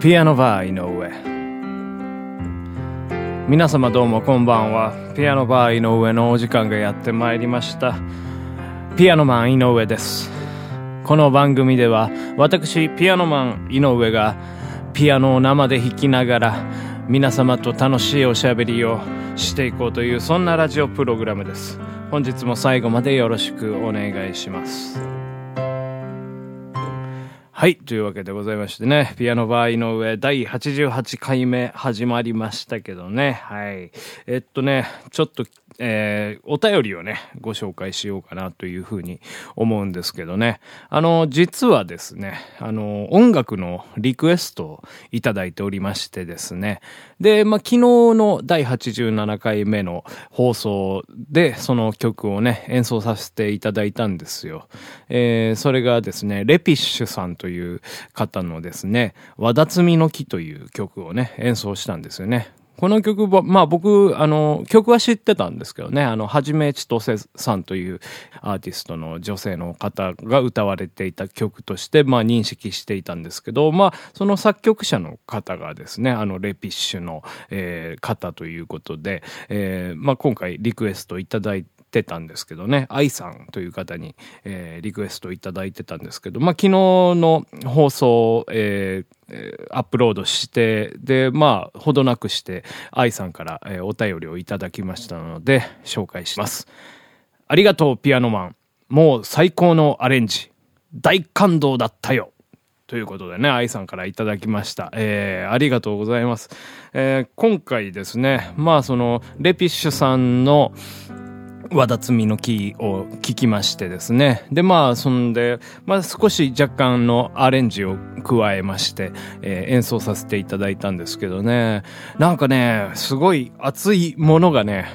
ピアノバー井上。皆様どうもこんばんは。ピアノバー井上のお時間がやってまいりました。ピアノマン井上です。この番組では私ピアノマン井上がピアノを生で弾きながら皆様と楽しいおしゃべりをしていこうというそんなラジオプログラムです。本日も最後までよろしくお願いします。はい。というわけでございましてね、ピアノ場合の上第88回目始まりましたけどね。はい。えっとね、ちょっとえー、お便りをね、ご紹介しようかなというふうに思うんですけどね。あの、実はですね、あの、音楽のリクエストをいただいておりましてですね。で、まあ、昨日の第87回目の放送で、その曲をね、演奏させていただいたんですよ。えー、それがですね、レピッシュさんという方のですね、和田摘みの木という曲をね、演奏したんですよね。この曲は、まあ僕、あの、曲は知ってたんですけどね、あの、はじめちとせさんというアーティストの女性の方が歌われていた曲として、まあ認識していたんですけど、まあその作曲者の方がですね、あの、レピッシュの、えー、方ということで、えー、まあ今回リクエストいただいて、てたんですけどね、愛さんという方に、えー、リクエストいただいてたんですけど、まあ、昨日の放送、えー、アップロードして、で、まあ、ほどなくして、愛さんから、えー、お便りをいただきましたので、紹介します。ありがとう、ピアノマン。もう最高のアレンジ。大感動だったよ。ということでね、愛さんからいただきました。えー、ありがとうございます。えー、今回ですね、まあその、レピッシュさんの、和田摘みの木を聞きましてですね。で、まあ、そんで、まあ少し若干のアレンジを加えまして、えー、演奏させていただいたんですけどね。なんかね、すごい熱いものがね、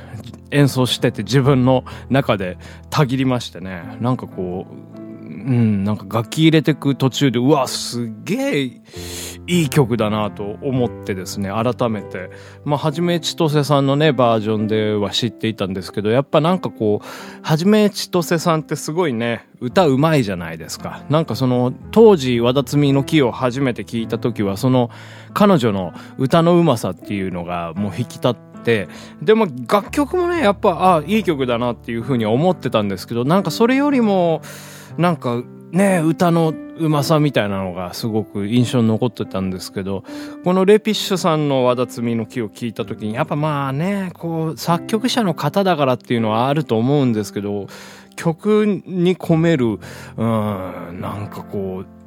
演奏してて自分の中でたぎりましてね。なんかこう、うん、なんか楽器入れてく途中で、うわ、すげえいい曲だなと思ってですね、改めて。まあ、はじめちとせさんのね、バージョンでは知っていたんですけど、やっぱなんかこう、はじめちとせさんってすごいね、歌うまいじゃないですか。なんかその、当時、和田摘の木を初めて聞いた時は、その、彼女の歌のうまさっていうのがもう引き立って、でも楽曲もね、やっぱ、ああ、いい曲だなっていうふうに思ってたんですけど、なんかそれよりも、なんかね、歌のうまさみたいなのがすごく印象に残ってたんですけど、このレピッシュさんの和田摘みの木を聞いた時に、やっぱまあね、こう、作曲者の方だからっていうのはあると思うんですけど、曲に込める、うん、なんかこう、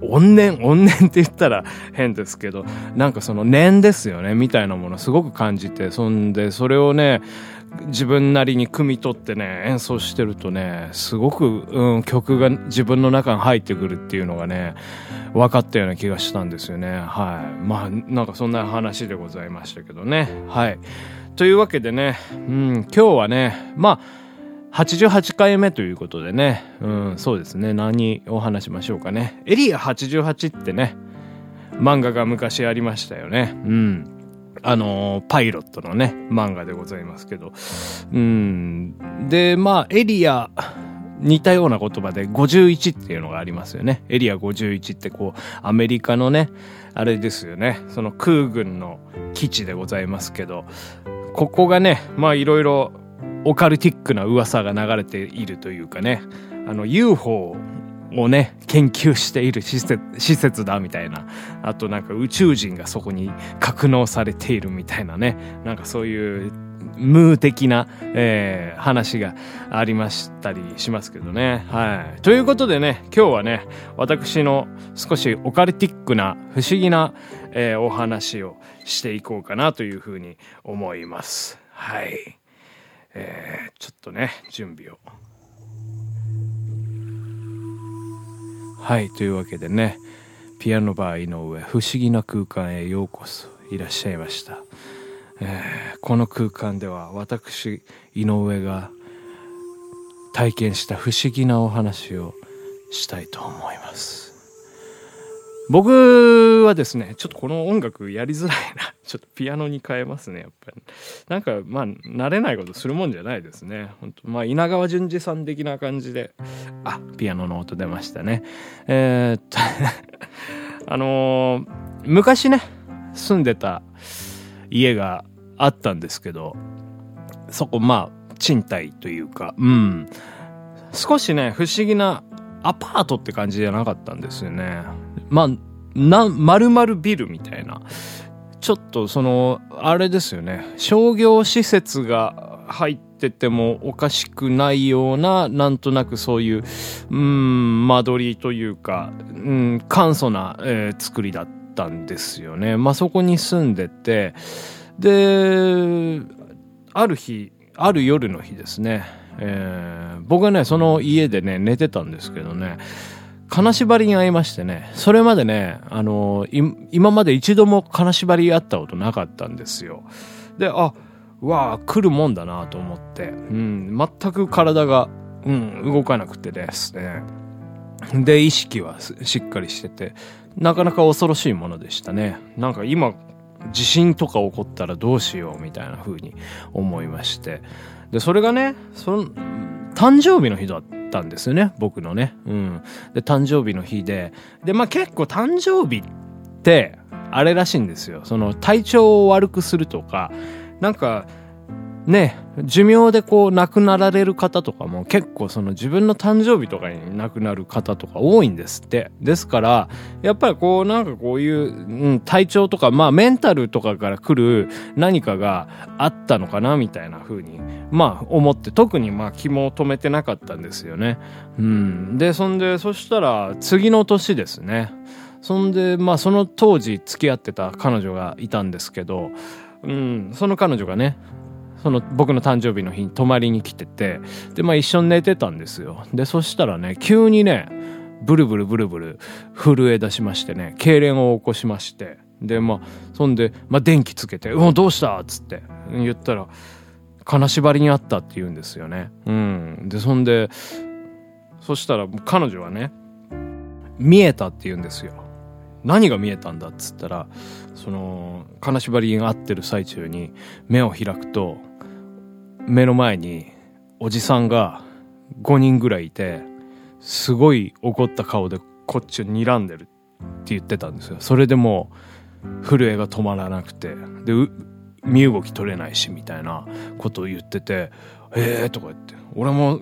怨念、怨念って言ったら変ですけど、なんかその念ですよね、みたいなものすごく感じて、そんで、それをね、自分なりに汲み取ってね演奏してるとねすごく、うん、曲が自分の中に入ってくるっていうのがね分かったような気がしたんですよね。はい。まあなんかそんな話でございましたけどね。はい。というわけでね、うん、今日はねまあ88回目ということでね、うん、そうですね何を話しましょうかねエリア88ってね漫画が昔ありましたよねうんあの、パイロットのね、漫画でございますけど。うん。で、まあ、エリア、似たような言葉で51っていうのがありますよね。エリア51ってこう、アメリカのね、あれですよね。その空軍の基地でございますけど、ここがね、まあいろいろオカルティックな噂が流れているというかね、あの UFO をね、研究している施設施設だみたいな。あとなんか宇宙人がそこに格納されているみたいなね。なんかそういうムー的な、えー、話がありましたりしますけどね。はい。ということでね、今日はね、私の少しオカルティックな不思議な、えー、お話をしていこうかなというふうに思います。はい。えー、ちょっとね、準備を。はい、というわけでね、ピアノバー井上、不思議な空間へようこそいらっしゃいました。えー、この空間では私、井上が体験した不思議なお話をしたいと思います。僕はですね、ちょっとこの音楽やりづらいな。ちょっとピアノに変えますね、やっぱり。なんか、まあ、慣れないことするもんじゃないですね。本当まあ、稲川淳二さん的な感じで。あ、ピアノの音出ましたね。えー、っと あのー、昔ね、住んでた家があったんですけど、そこまあ、賃貸というか、うん。少しね、不思議なアパートって感じじゃなかったんですよね。まあ、な、丸々ビルみたいな。ちょっとその、あれですよね。商業施設が入っててもおかしくないような、なんとなくそういう、うん、間取りというか、うん、簡素な、えー、作りだったんですよね。まあそこに住んでて、で、ある日、ある夜の日ですね、えー、僕はね、その家でね、寝てたんですけどね、金縛りに会いましてね、それまでね、あの、今まで一度も金縛りあったことなかったんですよ。で、あ、わあ、来るもんだなと思って、うん、全く体が、うん、動かなくてですね。で、意識はしっかりしてて、なかなか恐ろしいものでしたね。なんか今、地震とか起こったらどうしようみたいな風に思いまして。で、それがね、その、誕生日の日だったんですよね、僕のね。うん。で、誕生日の日で、で、まあ結構誕生日って、あれらしいんですよ。その、体調を悪くするとか、なんか、ね、寿命でこう亡くなられる方とかも結構その自分の誕生日とかに亡くなる方とか多いんですって。ですから、やっぱりこうなんかこういう、うん、体調とか、まあメンタルとかから来る何かがあったのかなみたいな風に、まあ思って特にまあ気も止めてなかったんですよね。うん。で、そんで、そしたら次の年ですね。そんで、まあその当時付き合ってた彼女がいたんですけど、うん、その彼女がね、その僕の誕生日の日に泊まりに来てて、で、まあ一緒に寝てたんですよ。で、そしたらね、急にね、ブルブルブルブル震え出しましてね、痙攣を起こしまして、で、まあ、そんで、まあ電気つけて、うん、どうした？っつって言ったら、金縛りにあったって言うんですよね。うん。で、そんで、そしたら彼女はね、見えたって言うんですよ。何が見えたんだ？っつったら、その、金縛りが合ってる最中に目を開くと、目の前におじさんが5人ぐらいいて、すごい怒った顔でこっちを睨んでるって言ってたんですよ。それでもう震えが止まらなくて、で、身動き取れないしみたいなことを言ってて、ええー、とか言って、俺も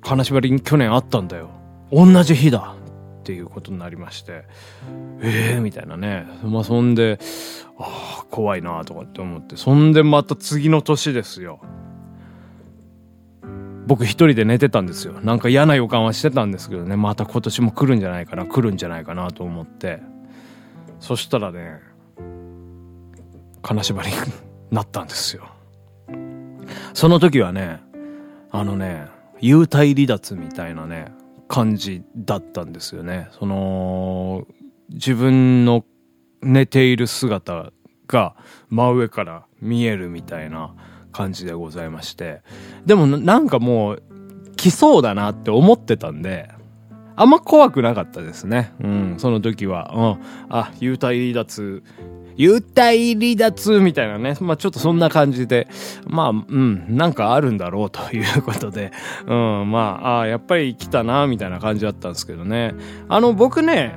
金縛りに去年あったんだよ。同じ日だっていうことになりまして、ええー、みたいなね。まあそんで、ああ、怖いなとかって思って、そんでまた次の年ですよ。僕一人で寝てたんですよ。なんか嫌な予感はしてたんですけどね、また今年も来るんじゃないかな、来るんじゃないかなと思って。そしたらね、金縛りに なったんですよ。その時はね、あのね、幽体離脱みたいなね、感じだったんですよね。その、自分の寝ている姿が真上から見えるみたいな感じでございまして。でもなんかもう来そうだなって思ってたんで、あんま怖くなかったですね。うん、その時は。うん。あ、幽体離脱幽体離脱みたいなね。まあちょっとそんな感じで、まあ、うん、なんかあるんだろうということで、うん、まあ、あやっぱり来たな、みたいな感じだったんですけどね。あの、僕ね、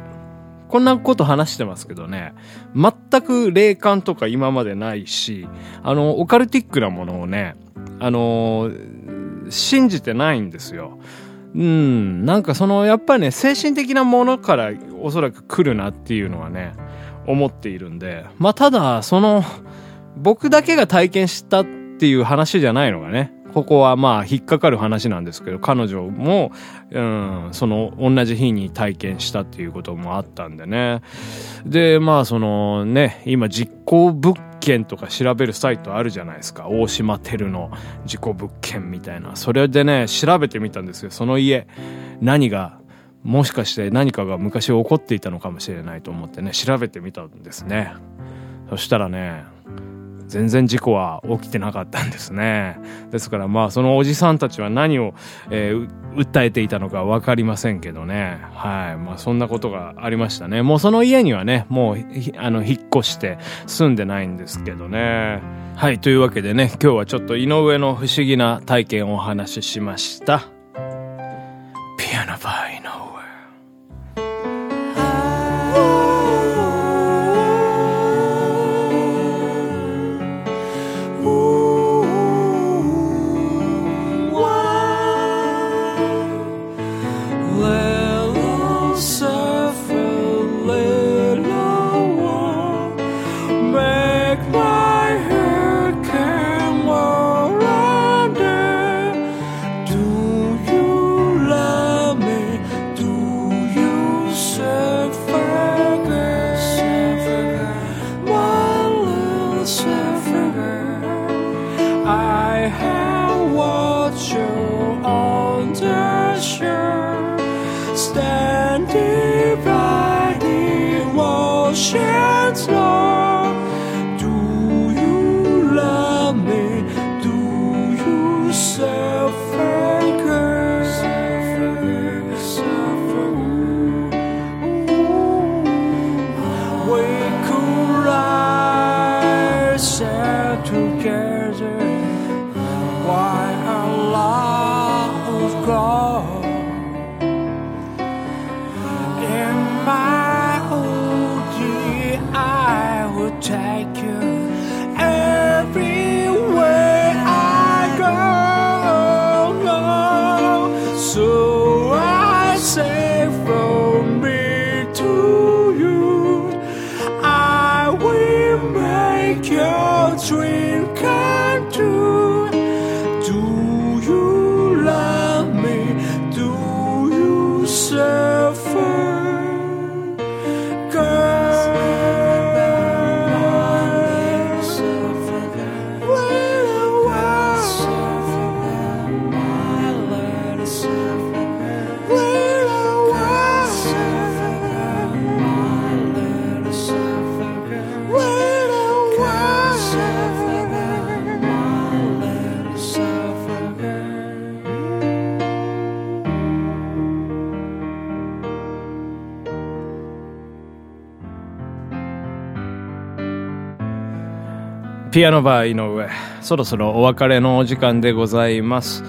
こんなこと話してますけどね、全く霊感とか今までないし、あの、オカルティックなものをね、あの信じてないんですよ。うん、なんかその、やっぱりね、精神的なものからおそらく来るなっていうのはね、思っているんで、まあただ、その、僕だけが体験したっていう話じゃないのがね、ここはまあ引っかかる話なんですけど、彼女も、うん、その同じ日に体験したっていうこともあったんでね。で、まあそのね、今実行物件とか調べるサイトあるじゃないですか。大島テルの事故物件みたいな。それでね、調べてみたんですよ。その家、何がもしかして何かが昔起こっていたのかもしれないと思ってね、調べてみたんですね。そしたらね、全然事故は起きてなかったんですね。ですからまあそのおじさんたちは何を、えー、訴えていたのかわかりませんけどね。はい。まあそんなことがありましたね。もうその家にはね、もうあの引っ越して住んでないんですけどね。はい。というわけでね、今日はちょっと井上の不思議な体験をお話ししました。Take you ピアノバー井上。そろそろお別れのお時間でございます。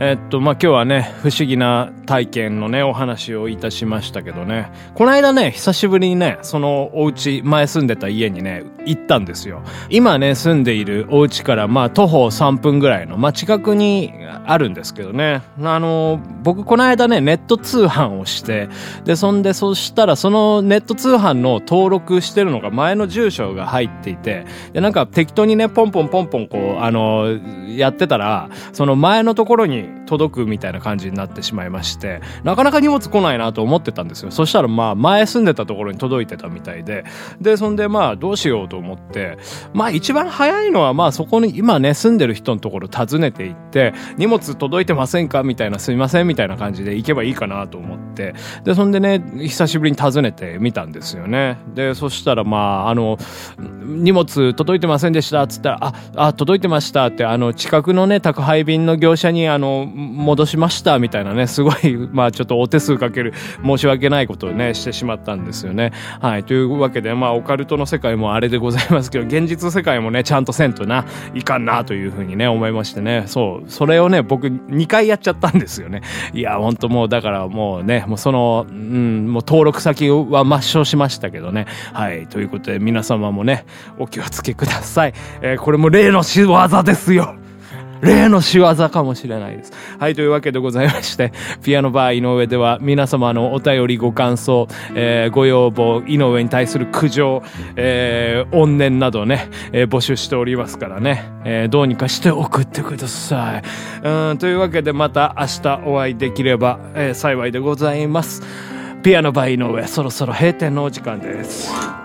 えっと、まあ、今日はね、不思議な体験のね、お話をいたしましたけどね。この間ね、久しぶりにね、そのお家、前住んでた家にね、行ったんですよ。今ね、住んでいるお家から、まあ、徒歩3分ぐらいの、まあ、近くにあるんですけどね。あの、僕この間ね、ネット通販をして、で、そんで、そしたら、そのネット通販の登録してるのが前の住所が入っていて、で、なんか適当にね、ポンポンポンポンこう、あの、やってたら、その前のところに届くみたいな感じになってしまいまして、なかなか荷物来ないなと思ってたんですよ。そしたらまあ、前住んでたところに届いてたみたいで、で、そんでまあ、どうしようと思って、まあ、一番早いのはまあ、そこに今ね、住んでる人のところ訪ねて行って、荷物届いてませんか？みたいな、すいませんみたいな感じで行けばいいかなと思って、で、そんでね、久しぶりに訪ねてみたんですよね。で、そしたらまあ、あの、荷物届いてませんでしたっつったら、あ、あ、届いてましたって、あの、近くのね、宅配便の業者に、あの戻しましたみたいなね、すごい、まあちょっとお手数かける申し訳ないことをね、してしまったんですよね。はい。というわけで、まあオカルトの世界もあれでございますけど、現実世界もね、ちゃんとせんとな、いかんなというふうにね、思いましてね、そう、それをね、僕2回やっちゃったんですよね。いや、ほんともう、だからもうね、もうその、うん、もう登録先は抹消しましたけどね。はい。ということで、皆様もね、お気をつけください。えーこれも例の仕業ですよ。例の仕業かもしれないです。はい、というわけでございまして、ピアノバー井上では皆様のお便りご感想、えーご要望、井上に対する苦情、えー怨念などね、えー募集しておりますからね、えーどうにかして送ってください。うん、というわけでまた明日お会いできれば、えー幸いでございます。ピアノバー井上、そろそろ閉店のお時間です。